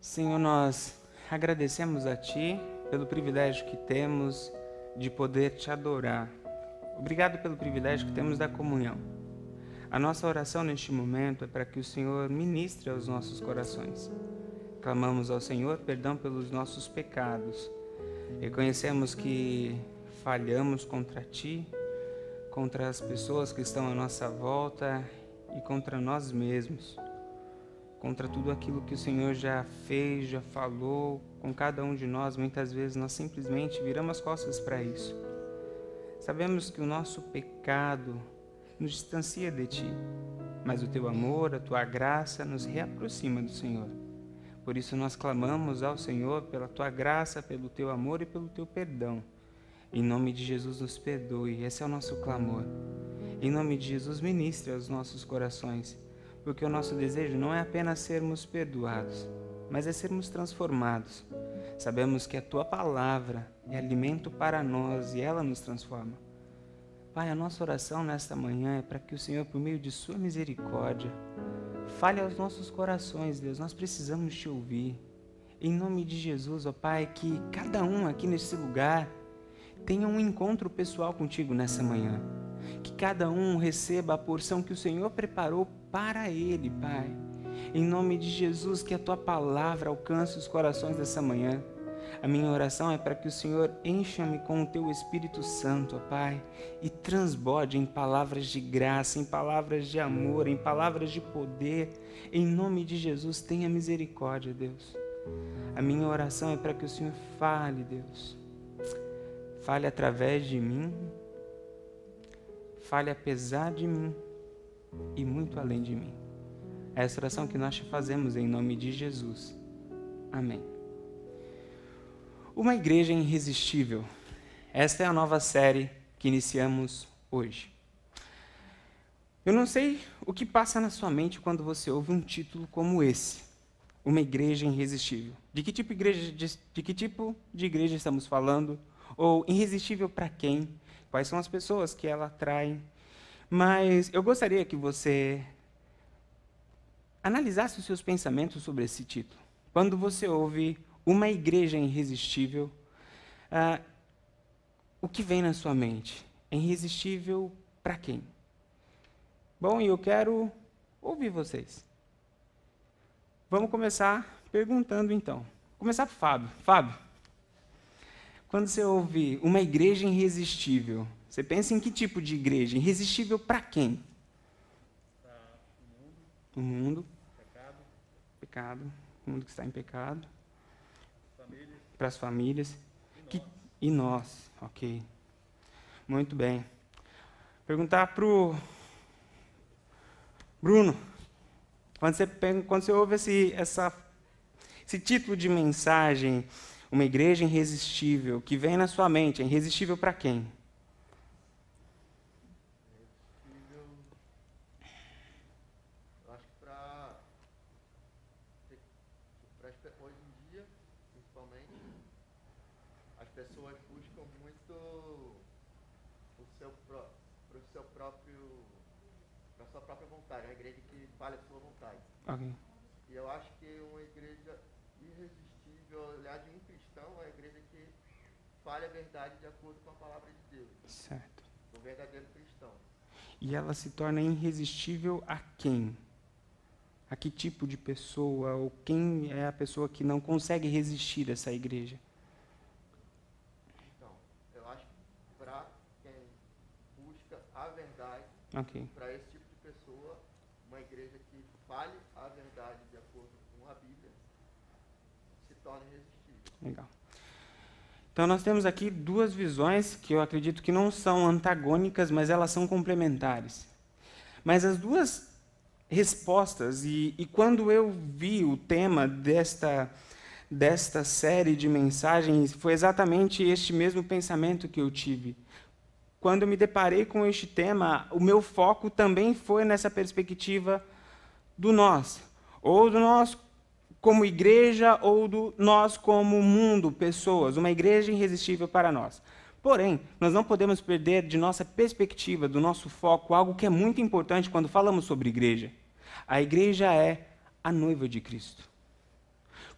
Senhor, nós agradecemos a Ti pelo privilégio que temos de poder te adorar. Obrigado pelo privilégio que temos da comunhão. A nossa oração neste momento é para que o Senhor ministre aos nossos corações. Clamamos ao Senhor perdão pelos nossos pecados. Reconhecemos que falhamos contra Ti, contra as pessoas que estão à nossa volta e contra nós mesmos contra tudo aquilo que o Senhor já fez, já falou com cada um de nós. Muitas vezes nós simplesmente viramos as costas para isso. Sabemos que o nosso pecado nos distancia de Ti, mas o Teu amor, a Tua graça nos reaproxima do Senhor. Por isso nós clamamos ao Senhor pela Tua graça, pelo Teu amor e pelo Teu perdão. Em nome de Jesus, nos perdoe. Esse é o nosso clamor. Em nome de Jesus, ministre aos nossos corações porque o nosso desejo não é apenas sermos perdoados, mas é sermos transformados. Sabemos que a tua palavra é alimento para nós e ela nos transforma. Pai, a nossa oração nesta manhã é para que o Senhor, por meio de Sua misericórdia, fale aos nossos corações, Deus. Nós precisamos te ouvir. Em nome de Jesus, ó Pai, que cada um aqui nesse lugar tenha um encontro pessoal contigo nessa manhã. Que cada um receba a porção que o Senhor preparou para Ele, Pai. Em nome de Jesus, que a tua palavra alcance os corações dessa manhã. A minha oração é para que o Senhor encha-me com o teu Espírito Santo, ó Pai, e transborde em palavras de graça, em palavras de amor, em palavras de poder. Em nome de Jesus, tenha misericórdia, Deus. A minha oração é para que o Senhor fale, Deus. Fale através de mim, fale apesar de mim e muito além de mim. É essa oração que nós te fazemos em nome de Jesus. Amém. Uma igreja irresistível. Esta é a nova série que iniciamos hoje. Eu não sei o que passa na sua mente quando você ouve um título como esse, Uma Igreja Irresistível. De que tipo igreja, de, de que tipo de igreja estamos falando? Ou irresistível para quem? Quais são as pessoas que ela atrai? Mas eu gostaria que você analisasse os seus pensamentos sobre esse título. Quando você ouve uma igreja irresistível, ah, o que vem na sua mente? É irresistível para quem? Bom, e eu quero ouvir vocês. Vamos começar perguntando então. Vou começar por Fábio. Fábio, quando você ouve uma igreja irresistível, você pensa em que tipo de igreja? Irresistível para quem? Para o mundo. O mundo. Pecado. Pecado. O mundo que está em pecado. Para as famílias. E Que, nós. e nós. Ok. Muito bem. Perguntar para o Bruno. Quando você, quando você ouve esse, essa, esse título de mensagem, uma igreja irresistível, que vem na sua mente, é irresistível para quem? Irresistível. Eu acho que para. Hoje em dia, principalmente, as pessoas buscam muito o seu, pró- pro seu próprio. para sua própria vontade. A igreja que fale a sua vontade. Ok. E eu acho que uma igreja irresistível, olhar de um cristão, é a igreja que fale a verdade de acordo com a palavra de Deus. Certo. O verdadeiro cristão. E ela se torna irresistível a quem? A que tipo de pessoa? Ou quem é a pessoa que não consegue resistir a essa igreja? Então, eu acho que para quem busca a verdade, Ok. para esse tipo de pessoa, uma igreja que fale a verdade de acordo com a Bíblia se torna irresistível. Legal. Então nós temos aqui duas visões que eu acredito que não são antagônicas, mas elas são complementares. Mas as duas respostas, e, e quando eu vi o tema desta, desta série de mensagens, foi exatamente este mesmo pensamento que eu tive. Quando eu me deparei com este tema, o meu foco também foi nessa perspectiva do nós, ou do nós como igreja ou do nós como mundo, pessoas, uma igreja irresistível para nós. Porém, nós não podemos perder de nossa perspectiva, do nosso foco, algo que é muito importante quando falamos sobre igreja. A igreja é a noiva de Cristo.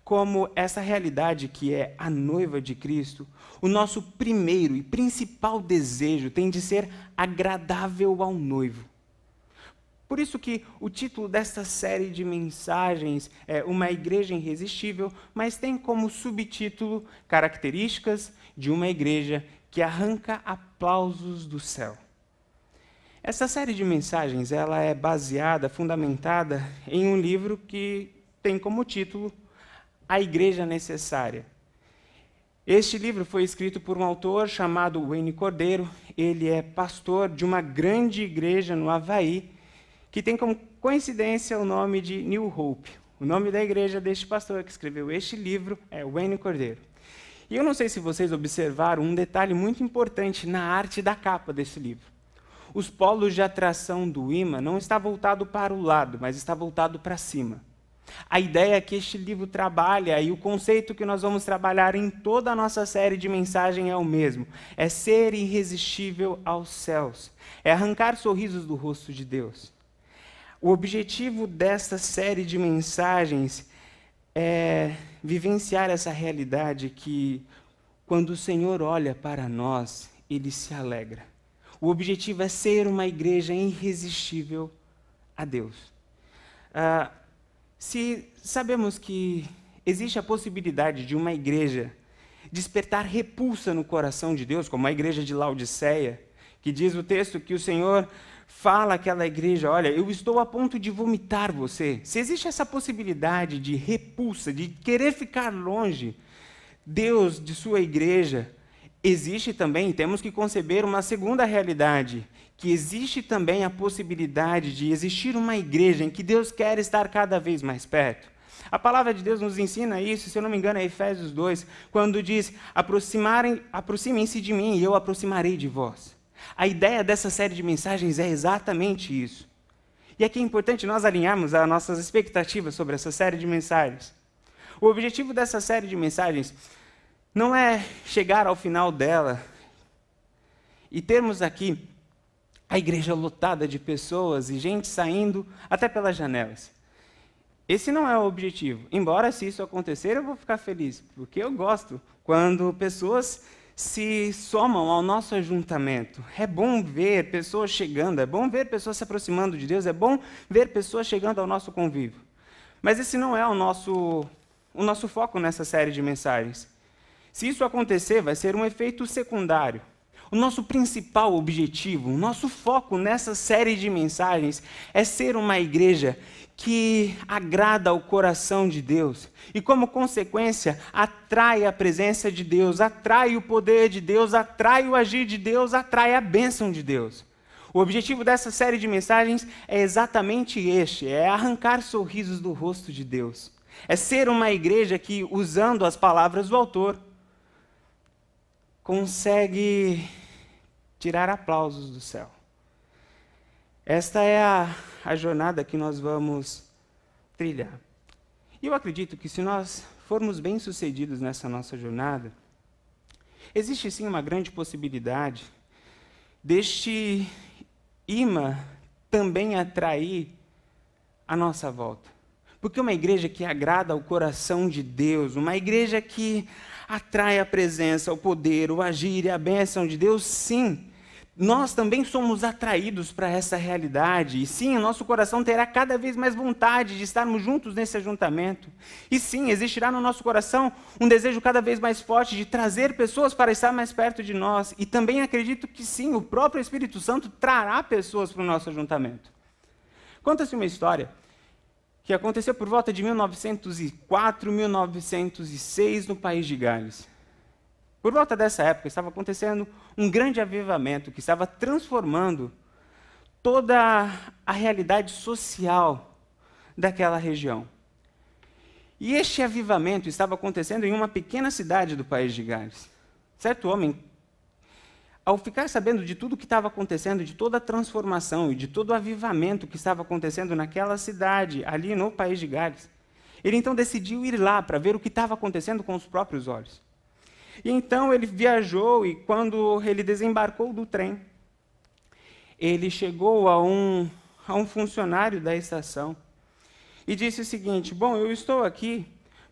Como essa realidade que é a noiva de Cristo, o nosso primeiro e principal desejo tem de ser agradável ao noivo. Por isso que o título desta série de mensagens é Uma Igreja Irresistível, mas tem como subtítulo Características de uma Igreja que arranca aplausos do céu. Essa série de mensagens ela é baseada, fundamentada em um livro que tem como título A Igreja Necessária. Este livro foi escrito por um autor chamado Wayne Cordeiro. Ele é pastor de uma grande igreja no Havaí, que tem como coincidência o nome de New Hope. O nome da igreja deste pastor que escreveu este livro é Wayne Cordeiro. E eu não sei se vocês observaram um detalhe muito importante na arte da capa desse livro os polos de atração do imã não está voltado para o lado, mas está voltado para cima. A ideia que este livro trabalha e o conceito que nós vamos trabalhar em toda a nossa série de mensagem é o mesmo: é ser irresistível aos céus, é arrancar sorrisos do rosto de Deus. O objetivo desta série de mensagens é vivenciar essa realidade que, quando o Senhor olha para nós, ele se alegra. O objetivo é ser uma igreja irresistível a Deus. Uh, se sabemos que existe a possibilidade de uma igreja despertar repulsa no coração de Deus, como a igreja de Laodiceia, que diz o texto que o Senhor fala àquela igreja: Olha, eu estou a ponto de vomitar você. Se existe essa possibilidade de repulsa, de querer ficar longe, Deus de sua igreja existe também, temos que conceber uma segunda realidade, que existe também a possibilidade de existir uma igreja em que Deus quer estar cada vez mais perto. A palavra de Deus nos ensina isso, se eu não me engano, é Efésios 2, quando diz: aproximem-se de mim e eu aproximarei de vós. A ideia dessa série de mensagens é exatamente isso. E aqui é importante nós alinharmos as nossas expectativas sobre essa série de mensagens. O objetivo dessa série de mensagens não é chegar ao final dela e termos aqui a igreja lotada de pessoas e gente saindo até pelas janelas. Esse não é o objetivo. Embora, se isso acontecer, eu vou ficar feliz, porque eu gosto quando pessoas se somam ao nosso ajuntamento. É bom ver pessoas chegando, é bom ver pessoas se aproximando de Deus, é bom ver pessoas chegando ao nosso convívio. Mas esse não é o nosso, o nosso foco nessa série de mensagens. Se isso acontecer, vai ser um efeito secundário. O nosso principal objetivo, o nosso foco nessa série de mensagens é ser uma igreja que agrada ao coração de Deus e, como consequência, atrai a presença de Deus, atrai o poder de Deus, atrai o agir de Deus, atrai a bênção de Deus. O objetivo dessa série de mensagens é exatamente este: é arrancar sorrisos do rosto de Deus. É ser uma igreja que, usando as palavras do autor, consegue tirar aplausos do céu. Esta é a, a jornada que nós vamos trilhar. E eu acredito que se nós formos bem-sucedidos nessa nossa jornada, existe sim uma grande possibilidade deste imã também atrair a nossa volta. Porque uma igreja que agrada ao coração de Deus, uma igreja que atrai a presença, o poder, o agir e a bênção de Deus, sim. Nós também somos atraídos para essa realidade. E sim, o nosso coração terá cada vez mais vontade de estarmos juntos nesse ajuntamento. E sim, existirá no nosso coração um desejo cada vez mais forte de trazer pessoas para estar mais perto de nós. E também acredito que sim, o próprio Espírito Santo trará pessoas para o nosso ajuntamento. Conta-se uma história que aconteceu por volta de 1904, 1906 no país de Gales. Por volta dessa época estava acontecendo um grande avivamento que estava transformando toda a realidade social daquela região. E este avivamento estava acontecendo em uma pequena cidade do país de Gales. Certo homem ao ficar sabendo de tudo o que estava acontecendo, de toda a transformação e de todo o avivamento que estava acontecendo naquela cidade, ali no país de Gales, ele então decidiu ir lá para ver o que estava acontecendo com os próprios olhos. E então ele viajou e quando ele desembarcou do trem, ele chegou a um, a um funcionário da estação e disse o seguinte: Bom, eu estou aqui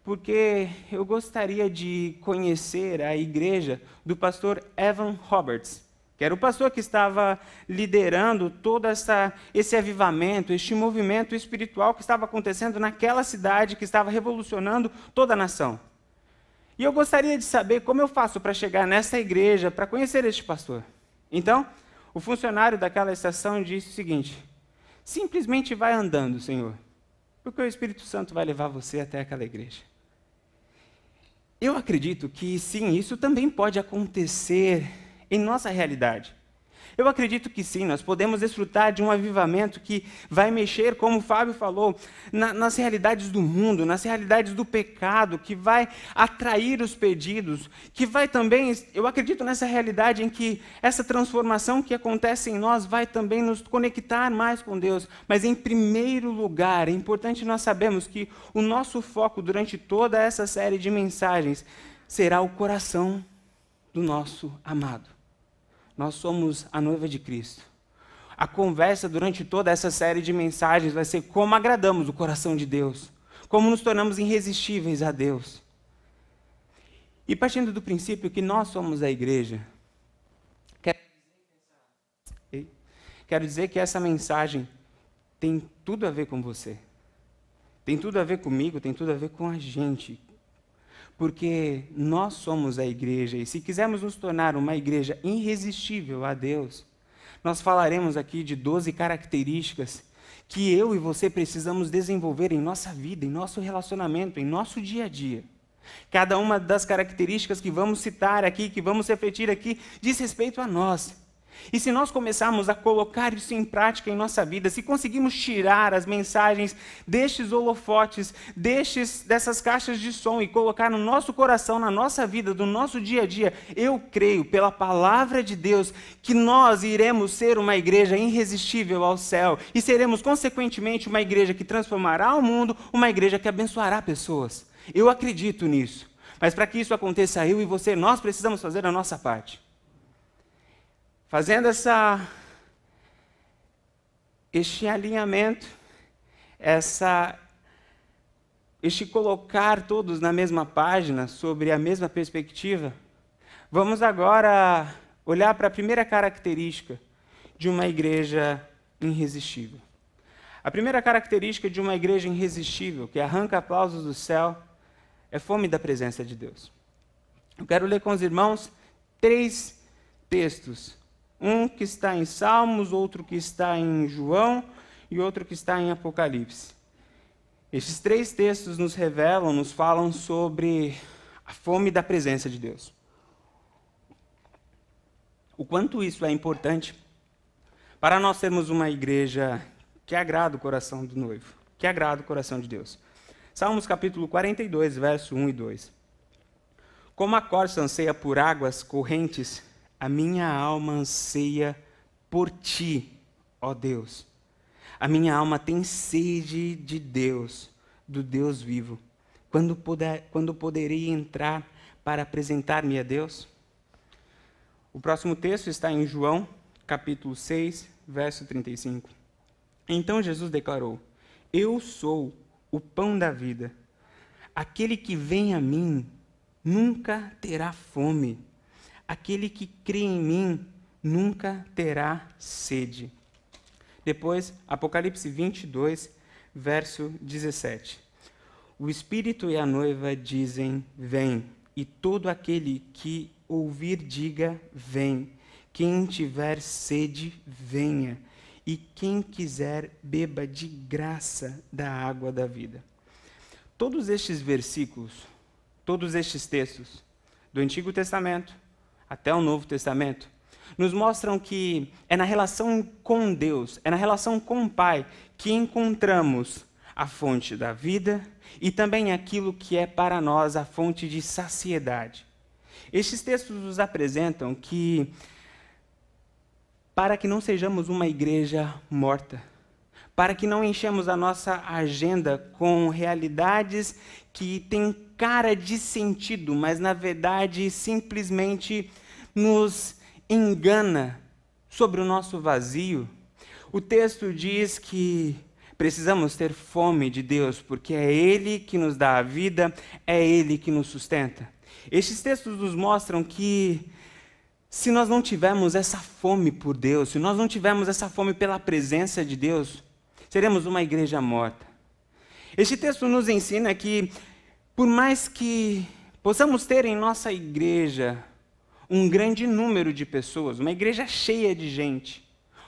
porque eu gostaria de conhecer a igreja do pastor Evan Roberts, que era o pastor que estava liderando todo essa, esse avivamento, este movimento espiritual que estava acontecendo naquela cidade, que estava revolucionando toda a nação. E eu gostaria de saber como eu faço para chegar nessa igreja, para conhecer este pastor. Então, o funcionário daquela estação disse o seguinte: simplesmente vai andando, Senhor, porque o Espírito Santo vai levar você até aquela igreja. Eu acredito que sim, isso também pode acontecer em nossa realidade. Eu acredito que sim, nós podemos desfrutar de um avivamento que vai mexer, como o Fábio falou, na, nas realidades do mundo, nas realidades do pecado, que vai atrair os pedidos, que vai também, eu acredito nessa realidade em que essa transformação que acontece em nós vai também nos conectar mais com Deus. Mas em primeiro lugar, é importante nós sabermos que o nosso foco durante toda essa série de mensagens será o coração do nosso amado. Nós somos a noiva de Cristo. A conversa durante toda essa série de mensagens vai ser como agradamos o coração de Deus, como nos tornamos irresistíveis a Deus. E partindo do princípio que nós somos a igreja, quero dizer que essa mensagem tem tudo a ver com você. Tem tudo a ver comigo, tem tudo a ver com a gente, porque nós somos a igreja e se quisermos nos tornar uma igreja irresistível a Deus, nós falaremos aqui de 12 características que eu e você precisamos desenvolver em nossa vida, em nosso relacionamento, em nosso dia a dia. Cada uma das características que vamos citar aqui, que vamos refletir aqui, diz respeito a nós. E se nós começarmos a colocar isso em prática em nossa vida, se conseguirmos tirar as mensagens destes holofotes, destes, dessas caixas de som e colocar no nosso coração, na nossa vida, do nosso dia a dia, eu creio, pela palavra de Deus, que nós iremos ser uma igreja irresistível ao céu e seremos, consequentemente, uma igreja que transformará o mundo, uma igreja que abençoará pessoas. Eu acredito nisso. Mas para que isso aconteça, eu e você, nós precisamos fazer a nossa parte fazendo essa este alinhamento, essa este colocar todos na mesma página, sobre a mesma perspectiva, vamos agora olhar para a primeira característica de uma igreja irresistível. A primeira característica de uma igreja irresistível, que arranca aplausos do céu, é fome da presença de Deus. Eu quero ler com os irmãos três textos um que está em Salmos, outro que está em João e outro que está em Apocalipse. Esses três textos nos revelam, nos falam sobre a fome da presença de Deus. O quanto isso é importante para nós sermos uma igreja que agrada o coração do noivo, que agrada o coração de Deus. Salmos capítulo 42, verso 1 e 2. Como a corça anseia por águas correntes, a minha alma anseia por ti, ó Deus. A minha alma tem sede de Deus, do Deus vivo. Quando, poder, quando poderei entrar para apresentar-me a Deus? O próximo texto está em João, capítulo 6, verso 35. Então Jesus declarou: Eu sou o pão da vida. Aquele que vem a mim nunca terá fome Aquele que crê em mim nunca terá sede. Depois, Apocalipse 22, verso 17. O Espírito e a noiva dizem: Vem, e todo aquele que ouvir, diga: Vem. Quem tiver sede, venha, e quem quiser, beba de graça da água da vida. Todos estes versículos, todos estes textos do Antigo Testamento, até o Novo Testamento, nos mostram que é na relação com Deus, é na relação com o Pai, que encontramos a fonte da vida e também aquilo que é para nós a fonte de saciedade. Estes textos nos apresentam que, para que não sejamos uma igreja morta, para que não enchemos a nossa agenda com realidades que têm cara de sentido, mas na verdade simplesmente nos engana sobre o nosso vazio. O texto diz que Precisamos ter fome de Deus, porque é Ele que nos dá a vida, é Ele que nos sustenta. Estes textos nos mostram que se nós não tivermos essa fome por Deus, se nós não tivermos essa fome pela presença de Deus, seremos uma igreja morta. Este texto nos ensina que, por mais que possamos ter em nossa igreja um grande número de pessoas, uma igreja cheia de gente,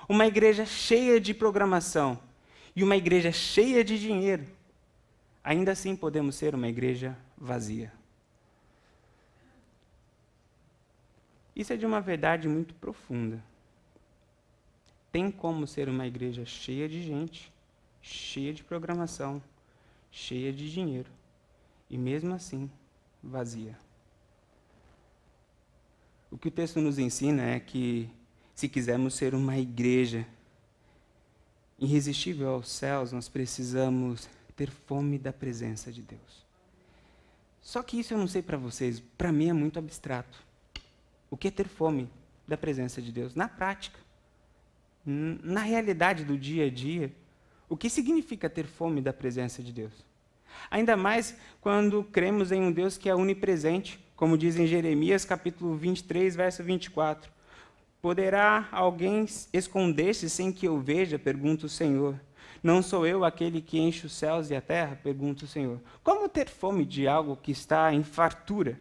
uma igreja cheia de programação e uma igreja cheia de dinheiro, ainda assim podemos ser uma igreja vazia. Isso é de uma verdade muito profunda. Tem como ser uma igreja cheia de gente, cheia de programação, cheia de dinheiro, e mesmo assim vazia. O que o texto nos ensina é que, se quisermos ser uma igreja irresistível aos céus, nós precisamos ter fome da presença de Deus. Só que isso eu não sei para vocês, para mim é muito abstrato. O que é ter fome da presença de Deus? Na prática, na realidade do dia a dia, o que significa ter fome da presença de Deus? Ainda mais quando cremos em um Deus que é onipresente, como diz em Jeremias capítulo 23, verso 24. Poderá alguém esconder-se sem que eu veja? pergunta o Senhor. Não sou eu aquele que enche os céus e a terra? pergunta o Senhor. Como ter fome de algo que está em fartura,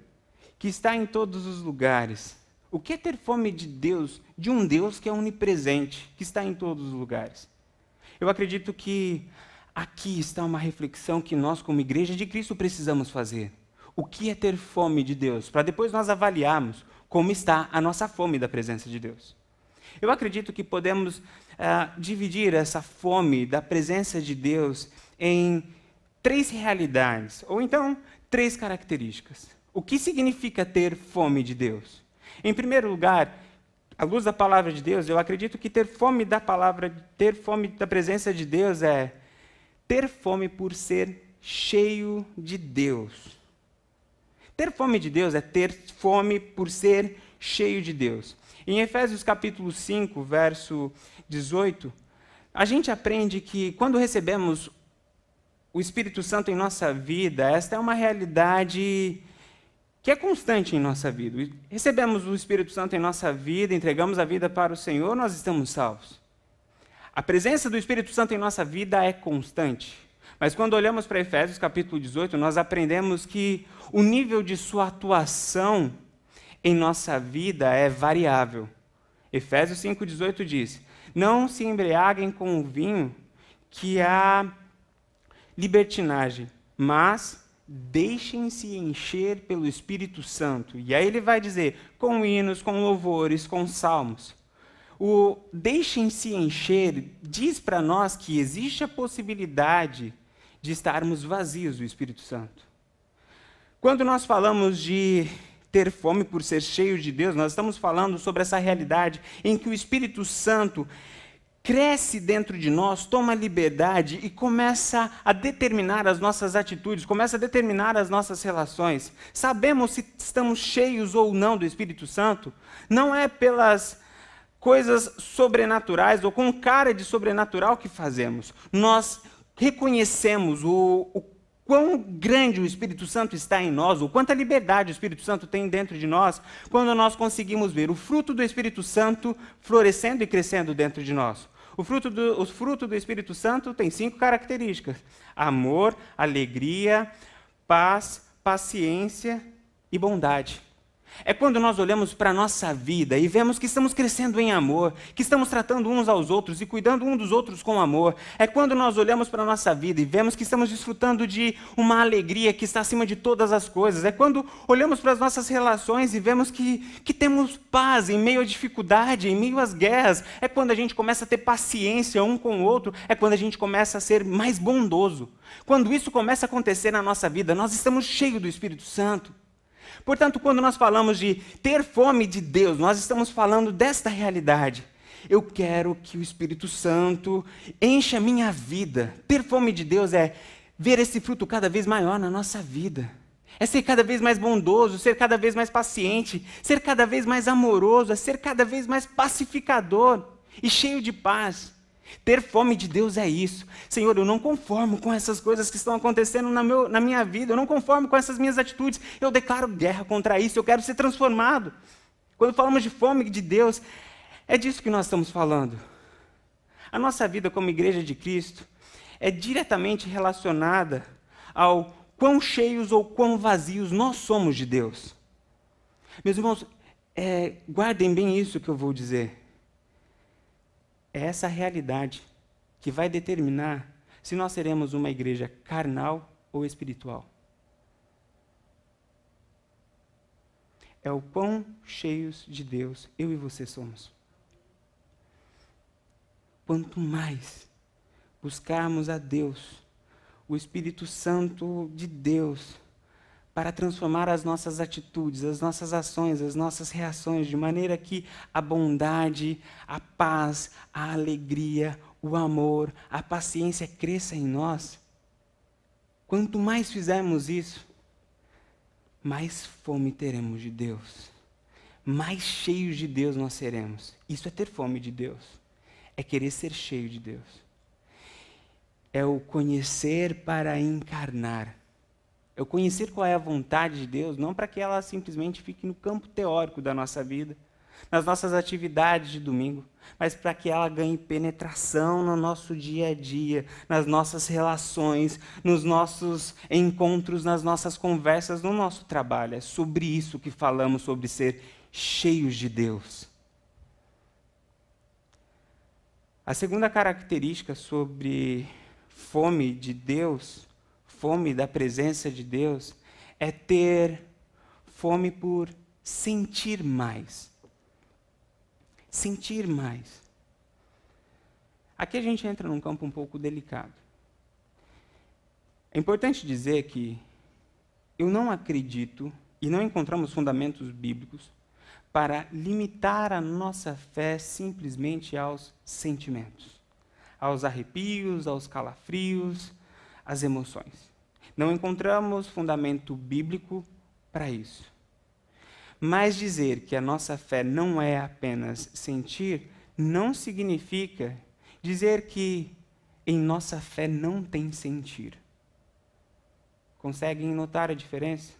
que está em todos os lugares? O que é ter fome de Deus, de um Deus que é onipresente, que está em todos os lugares? Eu acredito que aqui está uma reflexão que nós, como igreja de Cristo, precisamos fazer. O que é ter fome de Deus? Para depois nós avaliarmos como está a nossa fome da presença de Deus. Eu acredito que podemos uh, dividir essa fome da presença de Deus em três realidades, ou então três características. O que significa ter fome de Deus? Em primeiro lugar, à luz da palavra de Deus, eu acredito que ter fome da palavra, ter fome da presença de Deus é ter fome por ser cheio de Deus. Ter fome de Deus é ter fome por ser cheio de Deus. Em Efésios capítulo 5, verso 18, a gente aprende que quando recebemos o Espírito Santo em nossa vida, esta é uma realidade que é constante em nossa vida. Recebemos o Espírito Santo em nossa vida, entregamos a vida para o Senhor, nós estamos salvos. A presença do Espírito Santo em nossa vida é constante. Mas quando olhamos para Efésios capítulo 18, nós aprendemos que o nível de sua atuação em nossa vida é variável. Efésios 5,18 diz: Não se embriaguem com o vinho que há libertinagem, mas deixem-se encher pelo Espírito Santo. E aí ele vai dizer, com hinos, com louvores, com salmos. O deixem-se encher diz para nós que existe a possibilidade de estarmos vazios do Espírito Santo. Quando nós falamos de ter fome por ser cheio de Deus, nós estamos falando sobre essa realidade em que o Espírito Santo cresce dentro de nós, toma liberdade e começa a determinar as nossas atitudes, começa a determinar as nossas relações. Sabemos se estamos cheios ou não do Espírito Santo, não é pelas coisas sobrenaturais ou com cara de sobrenatural que fazemos. Nós reconhecemos o, o quão grande o Espírito Santo está em nós, o quanta liberdade o Espírito Santo tem dentro de nós, quando nós conseguimos ver o fruto do Espírito Santo florescendo e crescendo dentro de nós. O fruto, do, o fruto do Espírito Santo tem cinco características: amor, alegria, paz, paciência e bondade. É quando nós olhamos para a nossa vida e vemos que estamos crescendo em amor, que estamos tratando uns aos outros e cuidando um dos outros com amor. É quando nós olhamos para a nossa vida e vemos que estamos desfrutando de uma alegria que está acima de todas as coisas. É quando olhamos para as nossas relações e vemos que, que temos paz em meio à dificuldade, em meio às guerras. É quando a gente começa a ter paciência um com o outro. É quando a gente começa a ser mais bondoso. Quando isso começa a acontecer na nossa vida, nós estamos cheios do Espírito Santo. Portanto, quando nós falamos de ter fome de Deus, nós estamos falando desta realidade. Eu quero que o Espírito Santo encha a minha vida. Ter fome de Deus é ver esse fruto cada vez maior na nossa vida. É ser cada vez mais bondoso, ser cada vez mais paciente, ser cada vez mais amoroso, é ser cada vez mais pacificador e cheio de paz. Ter fome de Deus é isso. Senhor, eu não conformo com essas coisas que estão acontecendo na, meu, na minha vida, eu não conformo com essas minhas atitudes. Eu declaro guerra contra isso, eu quero ser transformado. Quando falamos de fome de Deus, é disso que nós estamos falando. A nossa vida como igreja de Cristo é diretamente relacionada ao quão cheios ou quão vazios nós somos de Deus. Meus irmãos, é, guardem bem isso que eu vou dizer. É essa realidade que vai determinar se nós seremos uma igreja carnal ou espiritual. É o quão cheios de Deus eu e você somos. Quanto mais buscarmos a Deus, o Espírito Santo de Deus, para transformar as nossas atitudes, as nossas ações, as nossas reações, de maneira que a bondade, a paz, a alegria, o amor, a paciência cresça em nós. Quanto mais fizermos isso, mais fome teremos de Deus, mais cheios de Deus nós seremos. Isso é ter fome de Deus, é querer ser cheio de Deus. É o conhecer para encarnar eu conhecer qual é a vontade de Deus, não para que ela simplesmente fique no campo teórico da nossa vida, nas nossas atividades de domingo, mas para que ela ganhe penetração no nosso dia a dia, nas nossas relações, nos nossos encontros, nas nossas conversas, no nosso trabalho. É sobre isso que falamos, sobre ser cheios de Deus. A segunda característica sobre fome de Deus fome da presença de Deus é ter fome por sentir mais. Sentir mais. Aqui a gente entra num campo um pouco delicado. É importante dizer que eu não acredito e não encontramos fundamentos bíblicos para limitar a nossa fé simplesmente aos sentimentos, aos arrepios, aos calafrios, às emoções. Não encontramos fundamento bíblico para isso. Mas dizer que a nossa fé não é apenas sentir, não significa dizer que em nossa fé não tem sentir. Conseguem notar a diferença?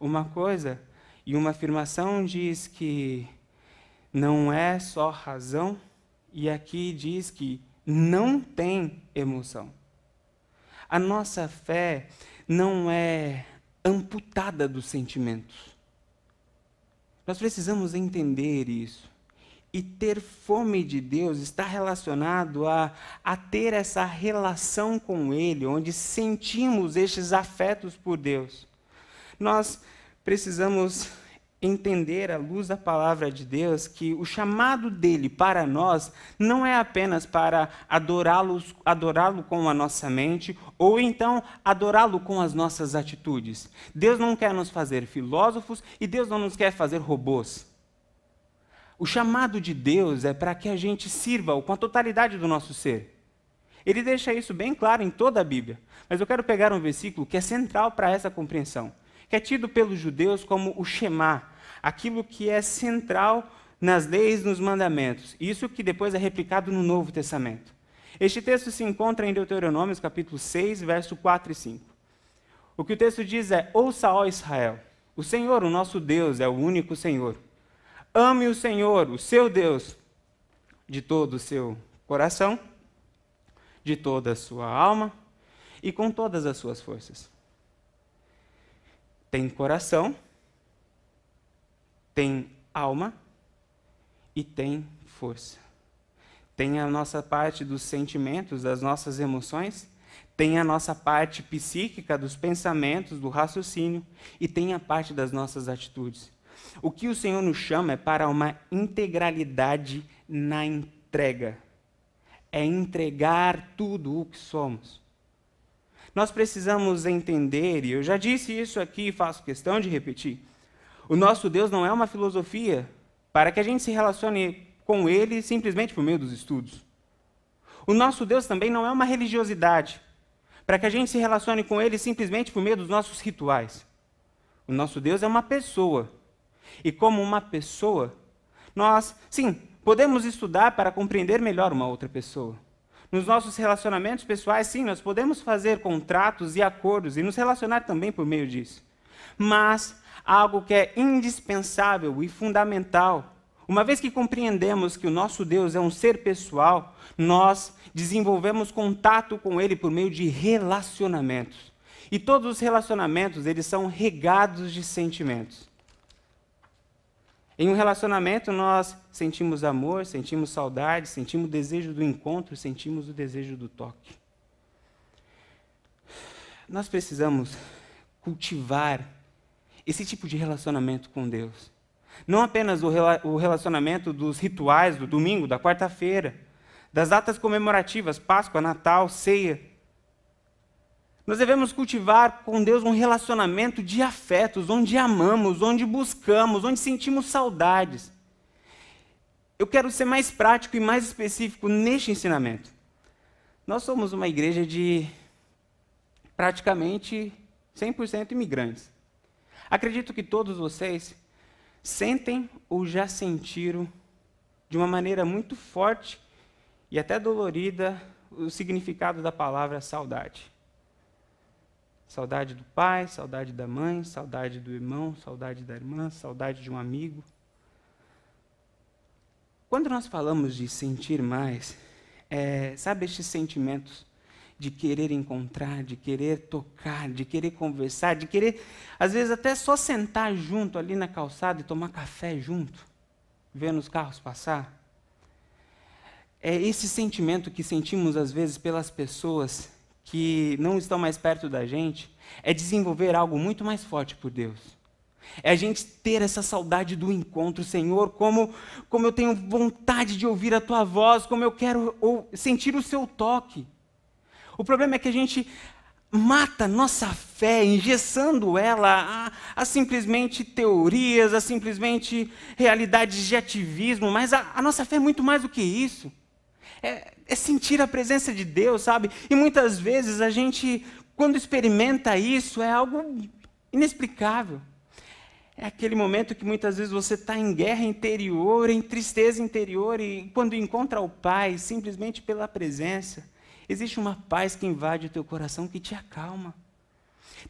Uma coisa e uma afirmação diz que não é só razão, e aqui diz que não tem emoção. A nossa fé não é amputada dos sentimentos. Nós precisamos entender isso. E ter fome de Deus está relacionado a, a ter essa relação com Ele, onde sentimos estes afetos por Deus. Nós precisamos entender à luz da palavra de Deus que o chamado dele para nós não é apenas para adorá-lo adorá com a nossa mente ou então adorá-lo com as nossas atitudes. Deus não quer nos fazer filósofos e Deus não nos quer fazer robôs. O chamado de Deus é para que a gente sirva-o com a totalidade do nosso ser. Ele deixa isso bem claro em toda a Bíblia. Mas eu quero pegar um versículo que é central para essa compreensão, que é tido pelos judeus como o Shema, aquilo que é central nas leis, nos mandamentos. Isso que depois é replicado no Novo Testamento. Este texto se encontra em Deuteronômio, capítulo 6, verso 4 e 5. O que o texto diz é: Ouça, ó Israel, o Senhor, o nosso Deus, é o único Senhor. Ame o Senhor, o seu Deus, de todo o seu coração, de toda a sua alma e com todas as suas forças. Tem coração, tem alma e tem força. Tem a nossa parte dos sentimentos, das nossas emoções, tem a nossa parte psíquica, dos pensamentos, do raciocínio, e tem a parte das nossas atitudes. O que o Senhor nos chama é para uma integralidade na entrega. É entregar tudo o que somos. Nós precisamos entender, e eu já disse isso aqui e faço questão de repetir, o nosso Deus não é uma filosofia para que a gente se relacione com Ele simplesmente por meio dos estudos. O nosso Deus também não é uma religiosidade para que a gente se relacione com Ele simplesmente por meio dos nossos rituais. O nosso Deus é uma pessoa. E como uma pessoa, nós, sim, podemos estudar para compreender melhor uma outra pessoa. Nos nossos relacionamentos pessoais, sim, nós podemos fazer contratos e acordos e nos relacionar também por meio disso. Mas algo que é indispensável e fundamental, uma vez que compreendemos que o nosso Deus é um ser pessoal, nós desenvolvemos contato com ele por meio de relacionamentos. E todos os relacionamentos, eles são regados de sentimentos. Em um relacionamento, nós sentimos amor, sentimos saudade, sentimos o desejo do encontro, sentimos o desejo do toque. Nós precisamos cultivar esse tipo de relacionamento com Deus. Não apenas o relacionamento dos rituais do domingo, da quarta-feira, das datas comemorativas, Páscoa, Natal, Ceia. Nós devemos cultivar com Deus um relacionamento de afetos, onde amamos, onde buscamos, onde sentimos saudades. Eu quero ser mais prático e mais específico neste ensinamento. Nós somos uma igreja de praticamente 100% imigrantes. Acredito que todos vocês sentem ou já sentiram de uma maneira muito forte e até dolorida o significado da palavra saudade. Saudade do pai, saudade da mãe, saudade do irmão, saudade da irmã, saudade de um amigo. Quando nós falamos de sentir mais, é, sabe estes sentimentos de querer encontrar, de querer tocar, de querer conversar, de querer, às vezes, até só sentar junto ali na calçada e tomar café junto, vendo os carros passar? É esse sentimento que sentimos, às vezes, pelas pessoas que não estão mais perto da gente, é desenvolver algo muito mais forte por Deus. É a gente ter essa saudade do encontro, Senhor, como, como eu tenho vontade de ouvir a tua voz, como eu quero sentir o seu toque. O problema é que a gente mata nossa fé, engessando ela a, a, simplesmente teorias, a simplesmente realidades de ativismo, mas a, a nossa fé é muito mais do que isso é, é sentir a presença de Deus, sabe? E muitas vezes a gente, quando experimenta isso, é algo inexplicável. É aquele momento que muitas vezes você está em guerra interior, em tristeza interior, e quando encontra o Pai, simplesmente pela presença, existe uma paz que invade o teu coração que te acalma.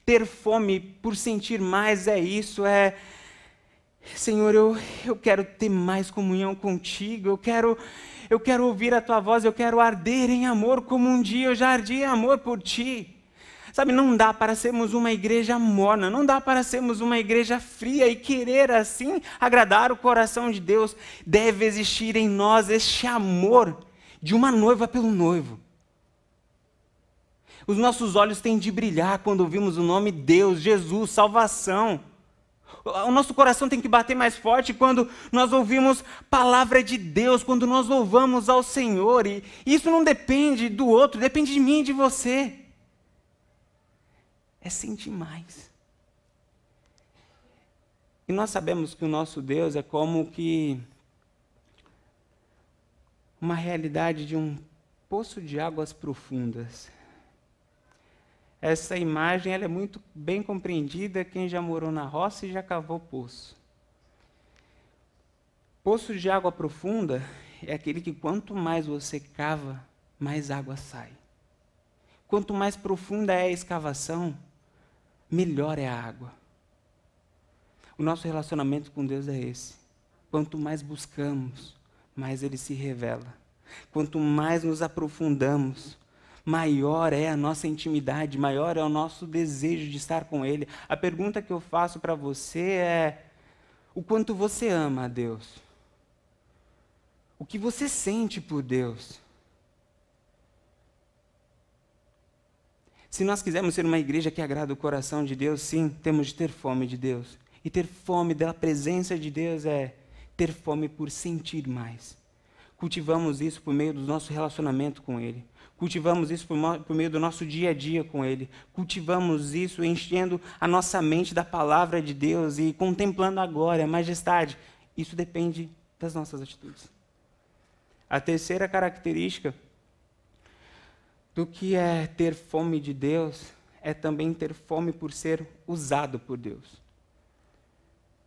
Ter fome por sentir mais é isso, é. Senhor, eu, eu quero ter mais comunhão contigo, eu quero, eu quero ouvir a tua voz, eu quero arder em amor como um dia eu já ardi em amor por ti. Sabe, não dá para sermos uma igreja morna, não dá para sermos uma igreja fria e querer assim agradar o coração de Deus. Deve existir em nós este amor de uma noiva pelo noivo. Os nossos olhos têm de brilhar quando ouvimos o nome Deus, Jesus, salvação. O nosso coração tem que bater mais forte quando nós ouvimos palavra de Deus, quando nós louvamos ao Senhor. E isso não depende do outro, depende de mim e de você. É sentir mais. E nós sabemos que o nosso Deus é como que uma realidade de um poço de águas profundas essa imagem ela é muito bem compreendida quem já morou na roça e já cavou poço. Poço de água profunda é aquele que quanto mais você cava, mais água sai. Quanto mais profunda é a escavação, melhor é a água. O nosso relacionamento com Deus é esse. Quanto mais buscamos, mais ele se revela. Quanto mais nos aprofundamos, maior é a nossa intimidade, maior é o nosso desejo de estar com Ele. A pergunta que eu faço para você é: o quanto você ama a Deus? O que você sente por Deus? Se nós quisermos ser uma igreja que agrada o coração de Deus, sim, temos de ter fome de Deus. E ter fome da presença de Deus é ter fome por sentir mais. Cultivamos isso por meio do nosso relacionamento com Ele. Cultivamos isso por, por, meio do nosso dia a dia com Ele. Cultivamos isso enchendo a nossa mente da palavra de Deus e contemplando agora a majestade. Isso depende das nossas atitudes. A terceira característica do que é ter fome de Deus é também ter fome por ser usado por Deus.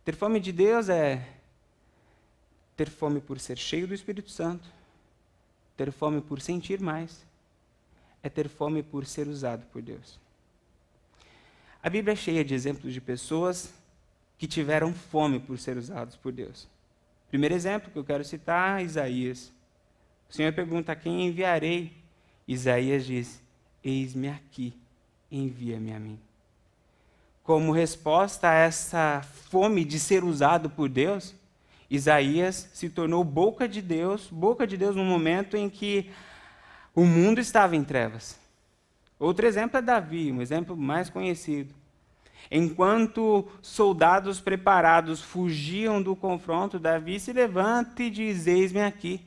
Ter fome de Deus é ter fome por ser cheio do Espírito Santo, ter fome por sentir mais é ter fome por ser usado por Deus. A Bíblia é cheia de exemplos de pessoas que tiveram fome por ser usados por Deus. Primeiro exemplo que eu quero citar, Isaías. O Senhor pergunta: a quem enviarei? Isaías diz: Eis-me aqui, envia-me a mim. Como resposta a essa fome de ser usado por Deus, Isaías se tornou boca de Deus, boca de Deus no momento em que o mundo estava em trevas. Outro exemplo é Davi, um exemplo mais conhecido. Enquanto soldados preparados fugiam do confronto, Davi se levanta e diz: Eis-me aqui.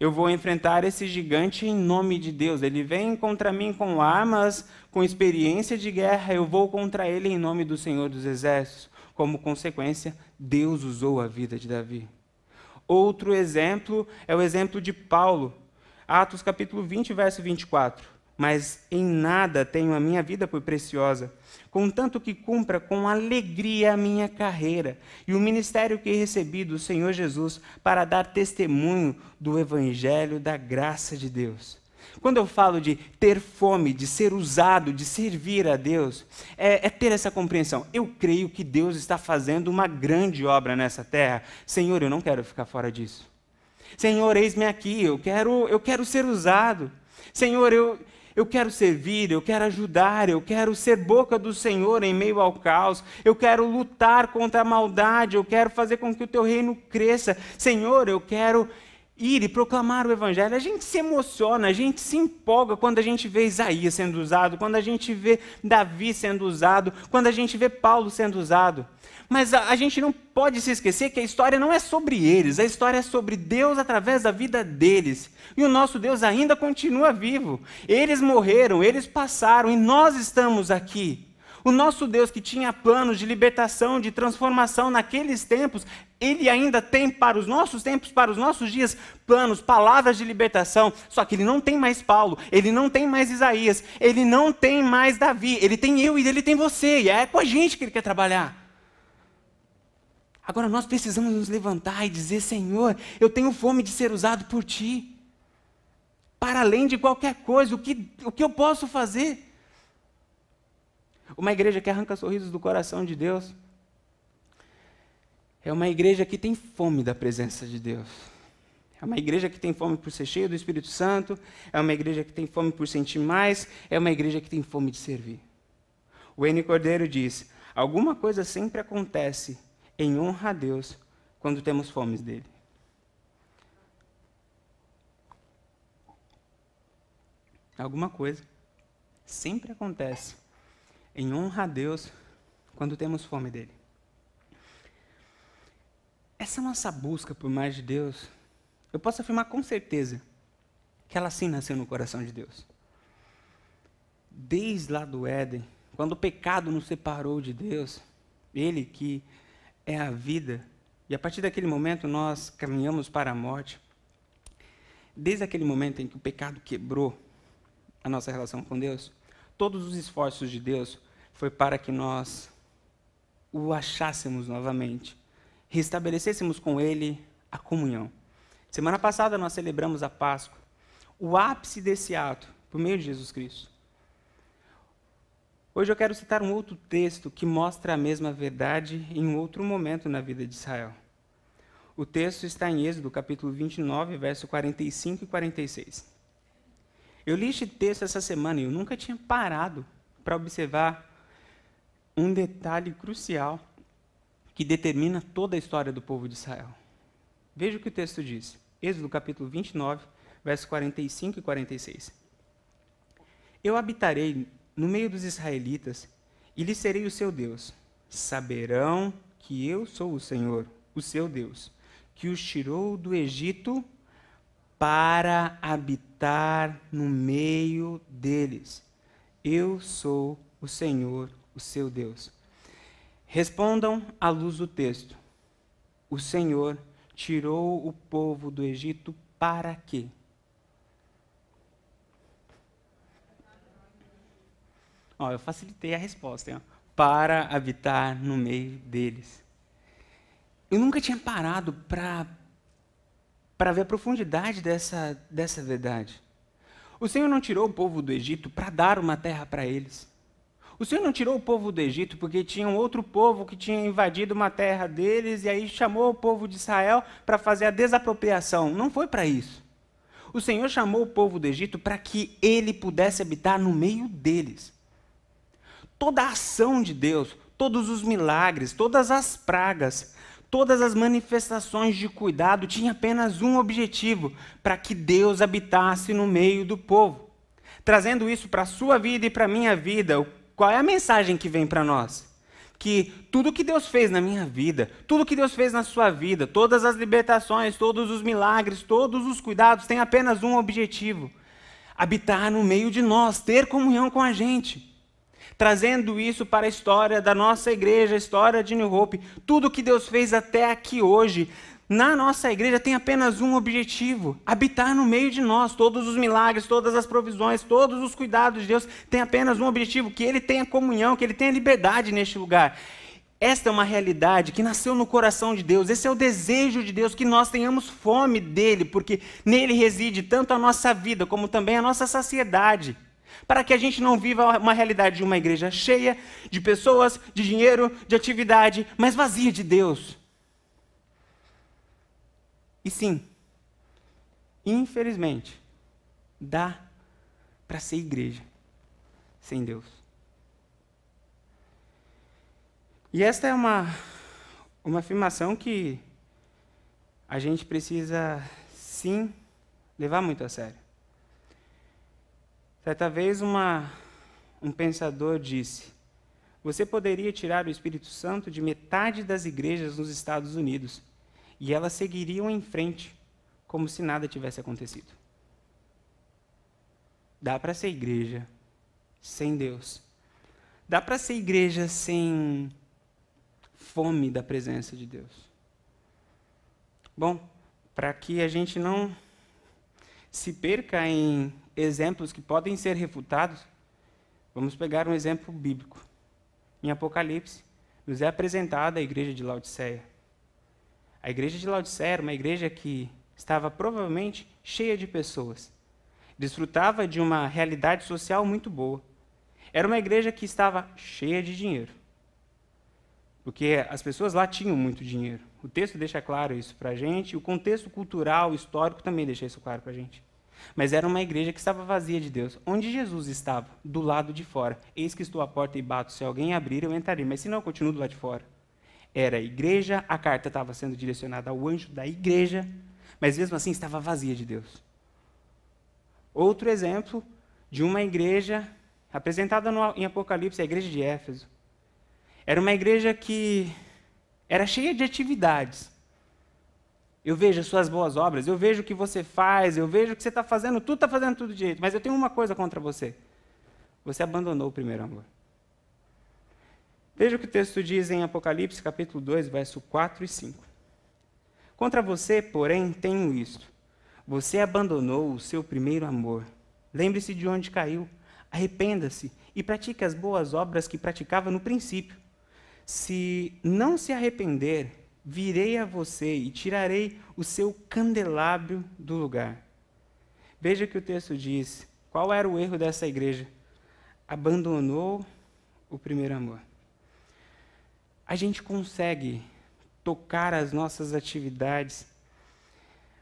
Eu vou enfrentar esse gigante em nome de Deus. Ele vem contra mim com armas, com experiência de guerra. Eu vou contra ele em nome do Senhor dos Exércitos. Como consequência, Deus usou a vida de Davi. Outro exemplo é o exemplo de Paulo. Atos capítulo 20, verso 24 mas em nada tenho a minha vida por preciosa, contanto que cumpra com alegria a minha carreira e o ministério que recebi do Senhor Jesus para dar testemunho do Evangelho da graça de Deus. Quando eu falo de ter fome, de ser usado, de servir a Deus, é, é, ter essa compreensão. Eu creio que Deus está fazendo uma grande obra nessa terra. Senhor, eu não quero ficar fora disso. Senhor, eis-me aqui, eu quero, eu quero ser usado. Senhor, eu, eu quero servir, eu quero ajudar, eu quero ser boca do Senhor em meio ao caos, eu quero lutar contra a maldade, eu quero fazer com que o teu reino cresça. Senhor, eu quero ir e proclamar o Evangelho. A gente se emociona, a gente se empolga quando a gente vê Isaías sendo usado, quando a gente vê Davi sendo usado, quando a gente vê Paulo sendo usado. Mas a, a, gente não pode se esquecer que a história não é sobre eles, a história é sobre Deus através da vida deles. E o nosso Deus ainda continua vivo. Eles morreram, eles passaram e nós estamos aqui. O nosso Deus que tinha planos de libertação, de transformação naqueles tempos, ele ainda tem para os nossos tempos, para os nossos dias, planos, palavras de libertação. Só que ele não tem mais Paulo, ele não tem mais Isaías, ele não tem mais Davi, ele tem eu e ele tem você. E é com a gente que ele quer trabalhar. Agora nós precisamos nos levantar e dizer: Senhor, eu tenho fome de ser usado por Ti. Para além de qualquer coisa, o que, o que eu posso fazer? Uma igreja que arranca sorrisos do coração de Deus é uma igreja que tem fome da presença de Deus. É uma igreja que tem fome por ser cheia do Espírito Santo, é uma igreja que tem fome por sentir mais, é uma igreja que tem fome de servir. O N. Cordeiro diz: alguma coisa sempre acontece em honra a Deus quando temos fomes dele. Alguma coisa sempre acontece em honra a Deus quando temos fome dele. Essa nossa busca por mais de Deus, eu posso afirmar com certeza que ela sim nasceu no coração de Deus. Desde lá do Éden, quando o pecado nos separou de Deus, Ele que é a vida. E a partir daquele momento nós caminhamos para a morte. Desde aquele momento em que o pecado quebrou a nossa relação com Deus, todos os esforços de Deus foi para que nós o achássemos novamente, restabelecêssemos com Ele a comunhão. Semana passada nós celebramos a Páscoa. O ápice desse ato, por meio de Jesus Cristo, Hoje eu quero citar um outro texto que mostra a mesma verdade em um outro momento na vida de Israel. O texto está em Êxodo, capítulo 29, verso 45 e 46. Eu li este texto essa semana e eu nunca tinha parado para observar um detalhe crucial que determina toda a história do povo de Israel. Veja o que o texto diz. Êxodo capítulo 29, versos 45 e 46. Eu habitarei no meio dos israelitas e lhes serei o seu Deus. Saberão que eu sou o Senhor, o seu Deus, que os tirou do Egito para habitar no meio deles. Eu sou o Senhor, o seu Deus. Respondam à luz do texto. O Senhor tirou o povo do Egito para quê? Ó, eu facilitei a resposta. Hein? Para habitar no meio deles. Eu nunca tinha parado para ver a profundidade dessa, dessa verdade. O Senhor não tirou o povo do Egito para dar uma terra para eles. O Senhor não tirou o povo do Egito porque tinha um outro povo que tinha invadido uma terra deles e aí chamou o povo de Israel para fazer a desapropriação. Não foi para isso. O Senhor chamou o povo do Egito para que ele pudesse habitar no meio deles. Toda a ação de Deus, todos os milagres, todas as pragas, todas as manifestações de cuidado tinham apenas um objetivo: para que Deus habitasse no meio do povo. Trazendo isso para a sua vida e para a minha vida, qual é a mensagem que vem para nós? Que tudo que Deus fez na minha vida, tudo que Deus fez na sua vida, todas as libertações, todos os milagres, todos os cuidados, têm apenas um objetivo: habitar no meio de nós, ter comunhão com a gente trazendo isso para a história da nossa igreja, a história de New Hope. Tudo que Deus fez até aqui hoje, na nossa igreja, tem apenas um objetivo: habitar no meio de nós. Todos os milagres, todas as provisões, todos os cuidados de Deus têm apenas um objetivo: que Ele tenha comunhão, que Ele tenha liberdade neste lugar. Esta é uma realidade que nasceu no coração de Deus. Esse é o desejo de Deus, que nós tenhamos fome dele, porque nele reside tanto a nossa vida como também a nossa saciedade para que a gente não viva uma realidade de uma igreja cheia de pessoas, de dinheiro, de atividade, mas vazia de Deus. E sim, infelizmente, dá para ser igreja sem Deus. E esta é uma, uma afirmação que a gente precisa, sim, levar muito a sério. Certa vez uma, um pensador disse: Você poderia tirar o Espírito Santo de metade das igrejas nos Estados Unidos e elas seguiriam em frente como se nada tivesse acontecido. Dá para ser igreja sem Deus. Dá para ser igreja sem fome da presença de Deus. Bom, para que a gente não se perca em exemplos que podem ser refutados, vamos pegar um exemplo bíblico. Em Apocalipse, nos é apresentada a igreja de Laodiceia. A igreja de Laodiceia era uma igreja que estava provavelmente cheia de pessoas. Desfrutava de uma realidade social muito boa. Era uma igreja que estava cheia de dinheiro. Porque as pessoas lá tinham muito dinheiro. O texto deixa claro isso para a gente, o contexto cultural, histórico também deixa isso claro para a gente. Mas era uma igreja que estava vazia de Deus. Onde Jesus estava? Do lado de fora. Eis que estou à porta e bato. Se alguém abrir, eu entrarei. Mas se não, eu continuo do lado de fora. Era a igreja, a carta estava sendo direcionada ao anjo da igreja, mas mesmo assim estava vazia de Deus. Outro exemplo de uma igreja apresentada no, em Apocalipse, a igreja de Éfeso. Era uma igreja que era cheia de atividades, eu vejo as suas boas obras, eu vejo o que você faz, eu vejo o que você está fazendo, tudo está fazendo tudo direito. Mas eu tenho uma coisa contra você. Você abandonou o primeiro amor. Veja o que o texto diz em Apocalipse, capítulo 2, verso 4 e 5. Contra você, porém, tenho isto. Você abandonou o seu primeiro amor. Lembre-se de onde caiu. Arrependa-se e pratique as boas obras que praticava no princípio. Se não se arrepender, virei a você e tirarei o seu candelabro do lugar. Veja o que o texto diz. Qual era o erro dessa igreja? Abandonou o primeiro amor. A gente consegue tocar as nossas atividades,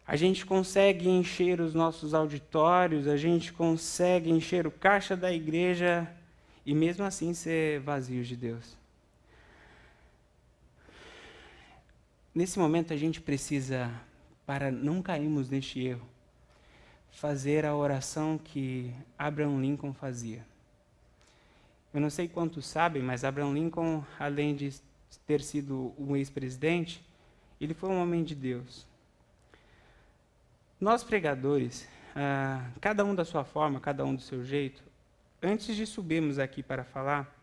a gente consegue encher os nossos auditórios, a gente consegue encher o caixa da igreja e mesmo assim ser vazio de Deus. Nesse momento a gente precisa, para não cairmos neste erro, fazer a oração que Abraham Lincoln fazia. Eu não sei quantos sabem, mas Abraham Lincoln, além de ter sido um ex-presidente, ele foi um homem de Deus. Nós pregadores, ah, cada um da sua forma, cada um do seu jeito, antes de subirmos aqui para falar,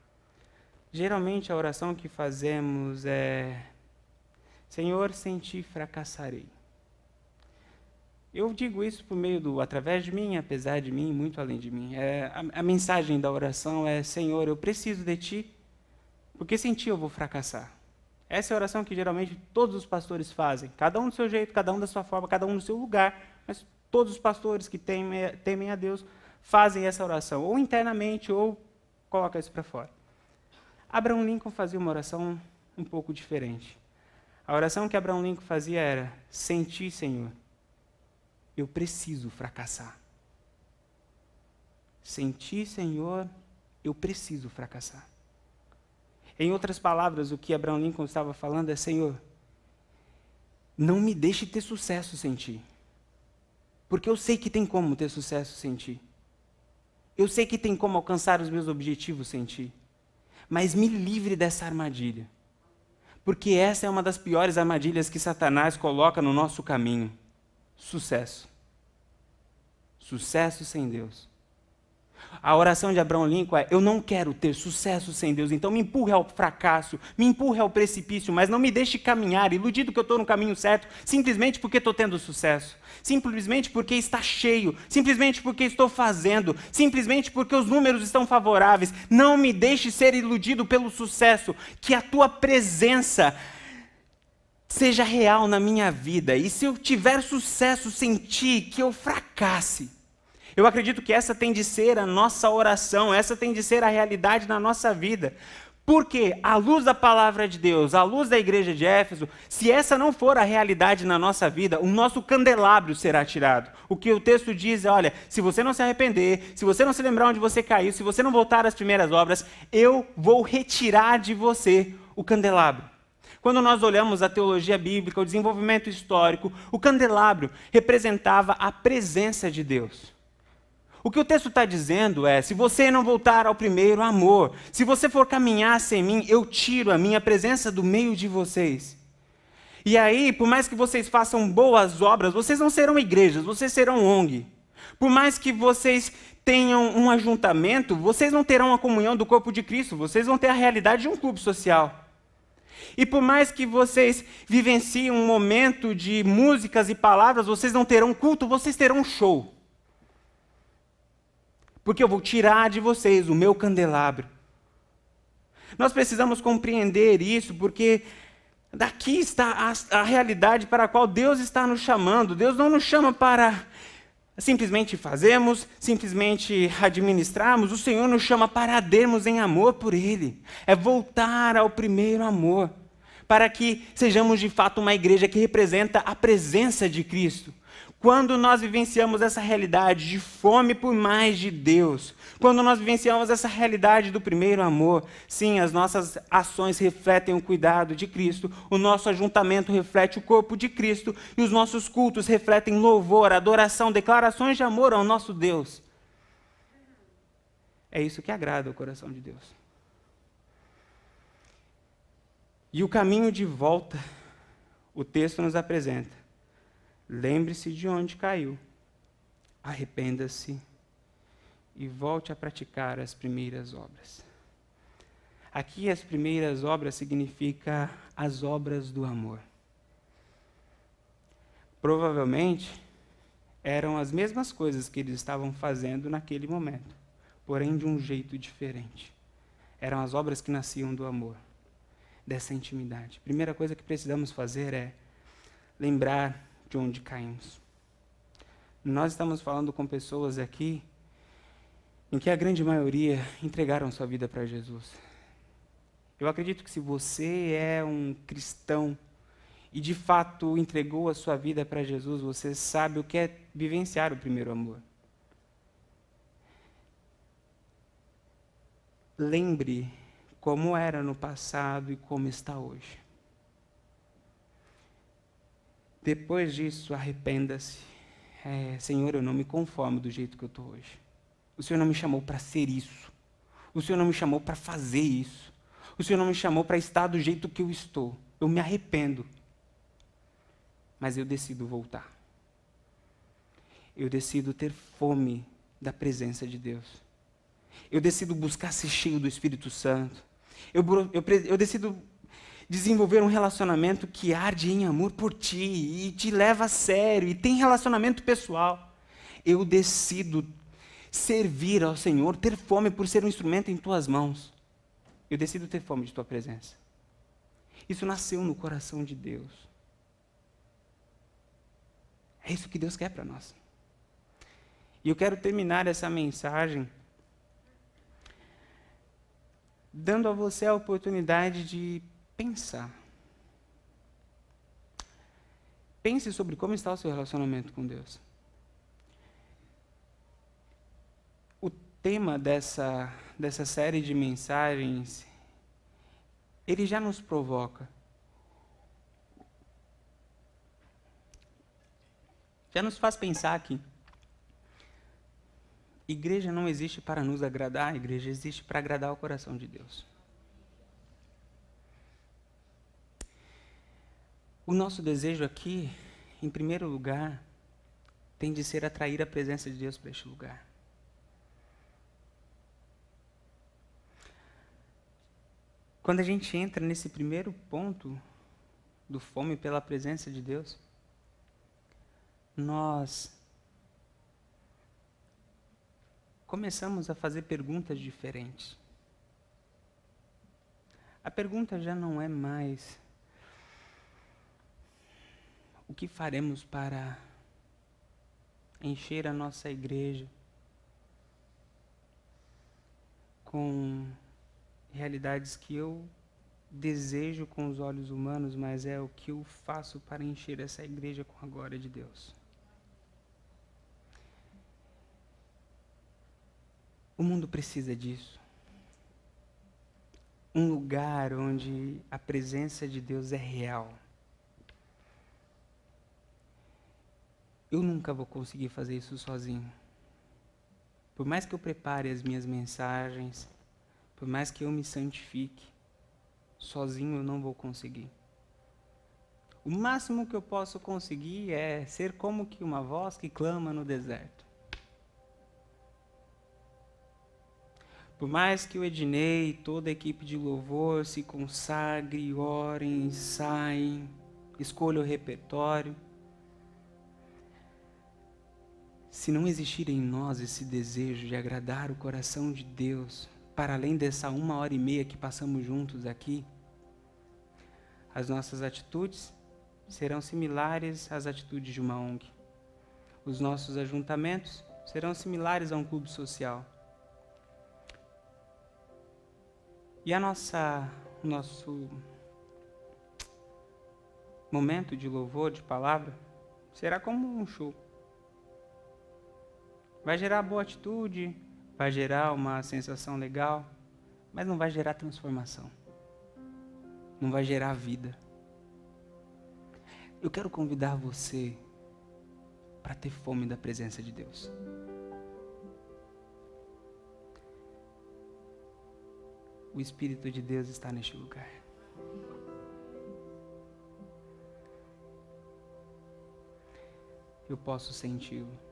geralmente a oração que fazemos é Senhor, sem ti fracassarei. Eu digo isso por meio do através de mim, apesar de mim, muito além de mim. É, a, a mensagem da oração é: Senhor, eu preciso de ti, porque sem ti eu vou fracassar. Essa é a oração que geralmente todos os pastores fazem, cada um do seu jeito, cada um da sua forma, cada um no seu lugar, mas todos os pastores que temem, a Deus fazem essa oração, ou internamente, ou coloca isso para fora. Abraham Lincoln fazia uma oração um pouco diferente. A oração que Abraham Lincoln fazia era: Senti, Senhor, eu preciso fracassar. Senti, Senhor, eu preciso fracassar. Em outras palavras, o que Abraham Lincoln estava falando é: Senhor, não me deixe ter sucesso sem ti. Porque eu sei que tem como ter sucesso sem ti. Eu sei que tem como alcançar os meus objetivos sem ti. Mas me livre dessa armadilha. Porque essa é uma das piores armadilhas que Satanás coloca no nosso caminho: sucesso. Sucesso sem Deus. A oração de Abraão Lincoln é: Eu não quero ter sucesso sem Deus, então me empurre ao fracasso, me empurre ao precipício, mas não me deixe caminhar, iludido que eu estou no caminho certo, simplesmente porque estou tendo sucesso, simplesmente porque está cheio, simplesmente porque estou fazendo, simplesmente porque os números estão favoráveis. Não me deixe ser iludido pelo sucesso, que a tua presença seja real na minha vida, e se eu tiver sucesso sem ti, que eu fracasse. Eu acredito que essa tem de ser a nossa oração, essa tem de ser a realidade na nossa vida. Porque, à luz da palavra de Deus, à luz da igreja de Éfeso, se essa não for a realidade na nossa vida, o nosso candelabro será tirado. O que o texto diz é: olha, se você não se arrepender, se você não se lembrar onde você caiu, se você não voltar às primeiras obras, eu vou retirar de você o candelabro. Quando nós olhamos a teologia bíblica, o desenvolvimento histórico, o candelabro representava a presença de Deus. O que o texto está dizendo é: se você não voltar ao primeiro amor, se você for caminhar sem mim, eu tiro a minha presença do meio de vocês. E aí, por mais que vocês façam boas obras, vocês não serão igrejas, vocês serão ONG. Por mais que vocês tenham um ajuntamento, vocês não terão a comunhão do corpo de Cristo, vocês vão ter a realidade de um clube social. E por mais que vocês vivenciem um momento de músicas e palavras, vocês não terão culto, vocês terão um show porque eu vou tirar de vocês o meu candelabro. Nós precisamos compreender isso, porque daqui está a, a, realidade para a qual Deus está nos chamando. Deus não nos chama para simplesmente fazermos, simplesmente administrarmos. O Senhor nos chama para ardermos em amor por Ele. É voltar ao primeiro amor, para que sejamos de fato uma igreja que representa a presença de Cristo. Quando nós vivenciamos essa realidade de fome por mais de Deus, quando nós vivenciamos essa realidade do primeiro amor, sim, as nossas ações refletem o cuidado de Cristo, o nosso ajuntamento reflete o corpo de Cristo e os nossos cultos refletem louvor, adoração, declarações de amor ao nosso Deus. É isso que agrada o coração de Deus. E o caminho de volta, o texto nos apresenta Lembre-se de onde caiu, arrependa-se e volte a praticar as primeiras obras. Aqui, as primeiras obras significa as obras do amor. Provavelmente eram as mesmas coisas que eles estavam fazendo naquele momento, porém de um jeito diferente. Eram as obras que nasciam do amor, dessa intimidade. Primeira coisa que precisamos fazer é lembrar de onde caímos. Nós estamos falando com pessoas aqui em que a grande maioria entregaram sua vida para Jesus. Eu acredito que se você é um cristão e de fato entregou a sua vida para Jesus, você sabe o que é vivenciar o primeiro amor. Lembre como era no passado e como está hoje. Depois disso, arrependa-se. É, Senhor, eu não me conformo do jeito que eu estou hoje. O Senhor não me chamou para ser isso. O Senhor não me chamou para fazer isso. O Senhor não me chamou para estar do jeito que eu estou. Eu me arrependo. Mas eu decido voltar. Eu decido ter fome da presença de Deus. Eu decido buscar ser cheio do Espírito Santo. Eu, eu, eu decido desenvolver um relacionamento que arde em amor por ti e te leva a sério e tem relacionamento pessoal. Eu decido servir ao Senhor, ter fome por ser um instrumento em tuas mãos. Eu decido ter fome de tua presença. Isso nasceu no coração de Deus. É isso que Deus quer para nós. E eu quero terminar essa mensagem dando a você a oportunidade de pensar. Pense sobre como está o seu relacionamento com Deus. O tema dessa, dessa série de mensagens, ele já nos provoca. Já nos faz pensar que igreja não existe para nos agradar, a igreja existe para agradar o coração de Deus. O nosso desejo aqui, em primeiro lugar, tem de ser atrair a presença de Deus para este lugar. Quando a gente entra nesse primeiro ponto do fome pela presença de Deus, nós começamos a fazer perguntas diferentes. A pergunta já não é mais o que faremos para encher a nossa igreja com realidades que eu desejo com os olhos humanos, mas é o que eu faço para encher essa igreja com a glória de Deus. O mundo precisa disso. Um lugar onde a presença de Deus é real. Eu nunca vou conseguir fazer isso sozinho. Por mais que eu prepare as minhas mensagens, por mais que eu me santifique, sozinho eu não vou conseguir. O máximo que eu posso conseguir é ser como que uma voz que clama no deserto. Por mais que o Ednei e toda a equipe de louvor se consagre, orem, saem, escolha o repertório, se não existir em nós esse desejo de agradar o coração de Deus, para além dessa uma hora e meia que passamos juntos aqui, as nossas atitudes serão similares às atitudes de uma ONG. Os nossos ajuntamentos serão similares a um clube social. E a nossa nosso momento de louvor, de palavra, será como um show. Vai gerar boa atitude, vai gerar uma sensação legal, mas não vai gerar transformação. Não vai gerar vida. Eu quero convidar você para ter fome da presença de Deus. O Espírito de Deus está neste lugar. Eu posso senti-lo.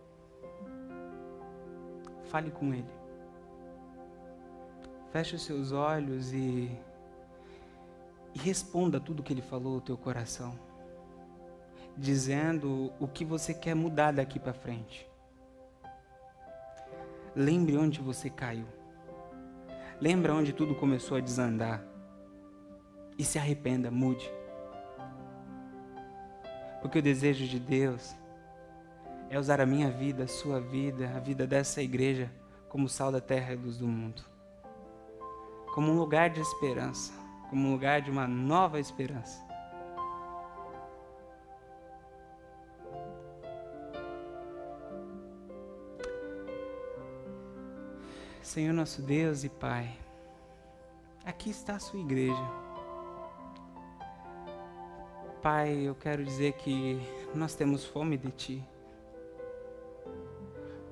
Fale com Ele. Feche os seus olhos e, e responda tudo que Ele falou ao teu coração, dizendo o que você quer mudar daqui para frente. Lembre onde você caiu. Lembre onde tudo começou a desandar. E se arrependa, mude. Porque o desejo de Deus é usar a minha vida, a sua vida, a vida dessa igreja como sal da terra e luz do mundo. Como um lugar de esperança, como um lugar de uma nova esperança. Senhor nosso Deus e Pai, aqui está a sua igreja. Pai, eu quero dizer que nós temos fome de Ti.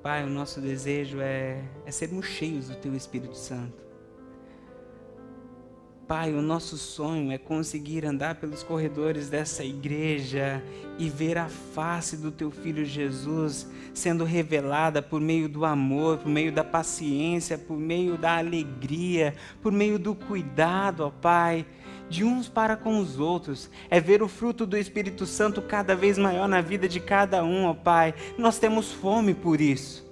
Pai, o nosso desejo é, é sermos cheios do Teu Espírito Santo. Pai, o nosso sonho é conseguir andar pelos corredores dessa igreja e ver a face do Teu Filho Jesus sendo revelada por meio do amor, por meio da paciência, por meio da alegria, por meio do cuidado, ó Pai de uns para com os outros, é ver o fruto do Espírito Santo cada vez maior na vida de cada um, ó Pai. Nós temos fome por isso.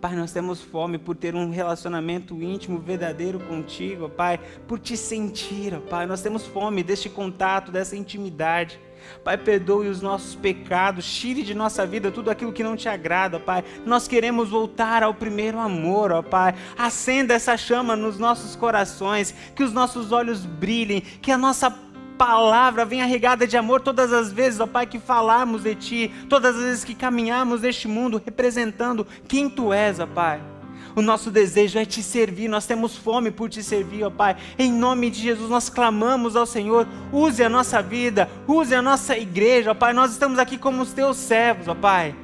Pai, nós temos fome por ter um relacionamento íntimo, verdadeiro contigo, ó Pai, por te sentir, ó Pai. Nós temos fome deste contato, dessa intimidade. Pai, perdoe os nossos pecados, tire de nossa vida tudo aquilo que não te agrada, Pai. Nós queremos voltar ao primeiro amor, ó Pai. Acenda essa chama nos nossos corações, que os nossos olhos brilhem, que a nossa palavra venha regada de amor todas as vezes, ó Pai, que falarmos de Ti, todas as vezes que caminharmos neste mundo representando quem Tu és, ó Pai. O nosso desejo é te servir, nós temos fome por te servir, ó Pai. Em nome de Jesus, nós clamamos ao Senhor, use a nossa vida, use a nossa igreja, ó Pai. Nós estamos aqui como os teus servos, ó Pai.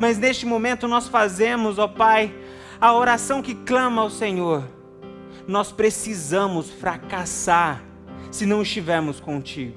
Mas neste momento nós fazemos, ó Pai, a oração que clama ao Senhor. Nós precisamos fracassar se não estivermos contigo.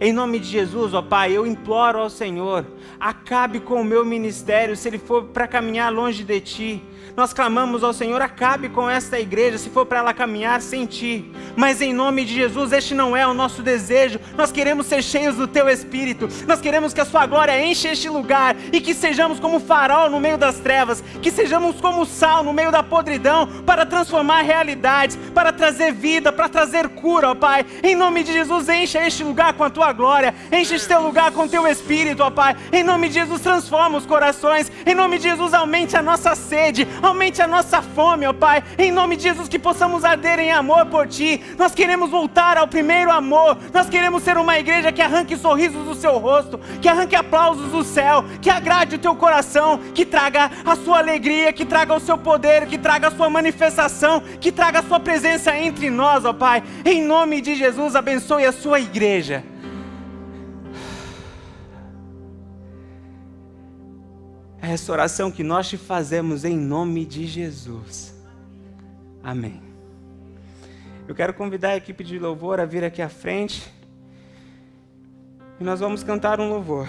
Em nome de Jesus, ó Pai, eu imploro ao Senhor, acabe com o meu ministério se ele for para caminhar longe de ti. Nós clamamos ao Senhor, acabe com esta igreja se for para ela caminhar sem ti. Mas em nome de Jesus, este não é o nosso desejo. Nós queremos ser cheios do teu espírito. Nós queremos que a sua glória enche este lugar e que sejamos como farol no meio das trevas, que sejamos como sal no meio da podridão para transformar realidades, para trazer vida, para trazer cura, ó Pai. Em nome de Jesus, encha este lugar com a tua glória. Enche este lugar com o teu espírito, ó Pai. Em nome de Jesus, transforma os corações. Em nome de Jesus, aumente a nossa sede, aumente a nossa fome, ó Pai. Em nome de Jesus, que possamos arder em amor por Ti. Nós queremos voltar ao primeiro amor. Nós queremos ser uma igreja que arranque sorrisos do seu rosto, que arranque aplausos do céu, que agrade o teu coração, que traga a sua alegria, que traga o seu poder, que traga a sua manifestação, que traga a sua presença entre nós, ó Pai. Em nome de Jesus, abençoe a sua igreja. Essa oração que nós te fazemos em nome de Jesus. Amém. Eu quero convidar a equipe de louvor a vir aqui à frente. E nós vamos cantar um louvor.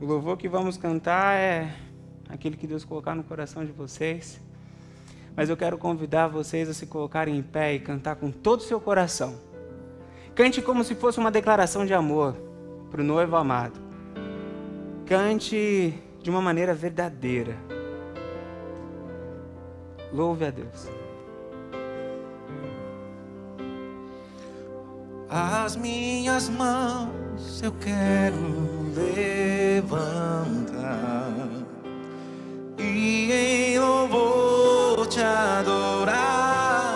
O louvor que vamos cantar é aquele que Deus colocar no coração de vocês. Mas eu quero convidar vocês a se colocarem em pé e cantar com todo o seu coração. Cante como se fosse uma declaração de amor para o noivo amado. Cante de uma maneira verdadeira. Louve a Deus. As minhas mãos eu quero levantar e em louvor te adorar.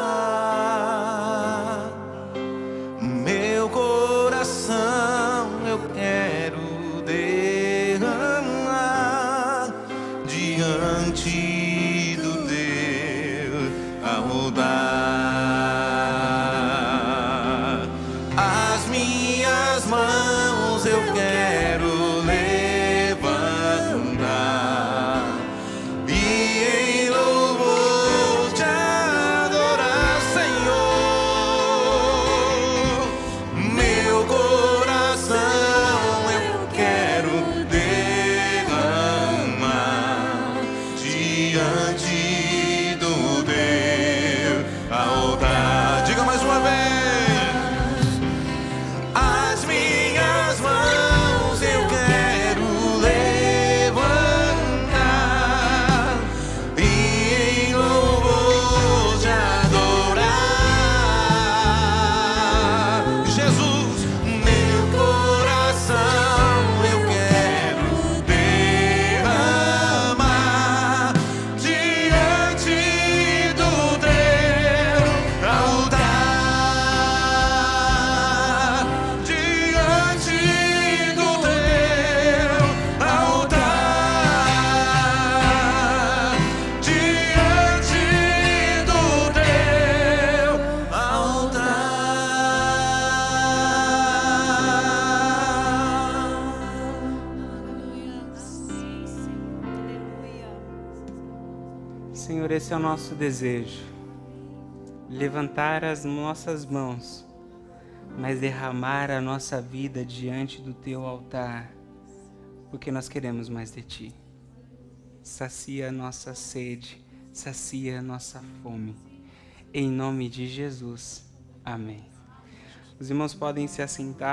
Desejo. Levantar as nossas mãos, mas derramar a nossa vida diante do teu altar, porque nós queremos mais de ti. Sacia a nossa sede, sacia a nossa fome. Em nome de Jesus. Amém. Os irmãos podem se assentar.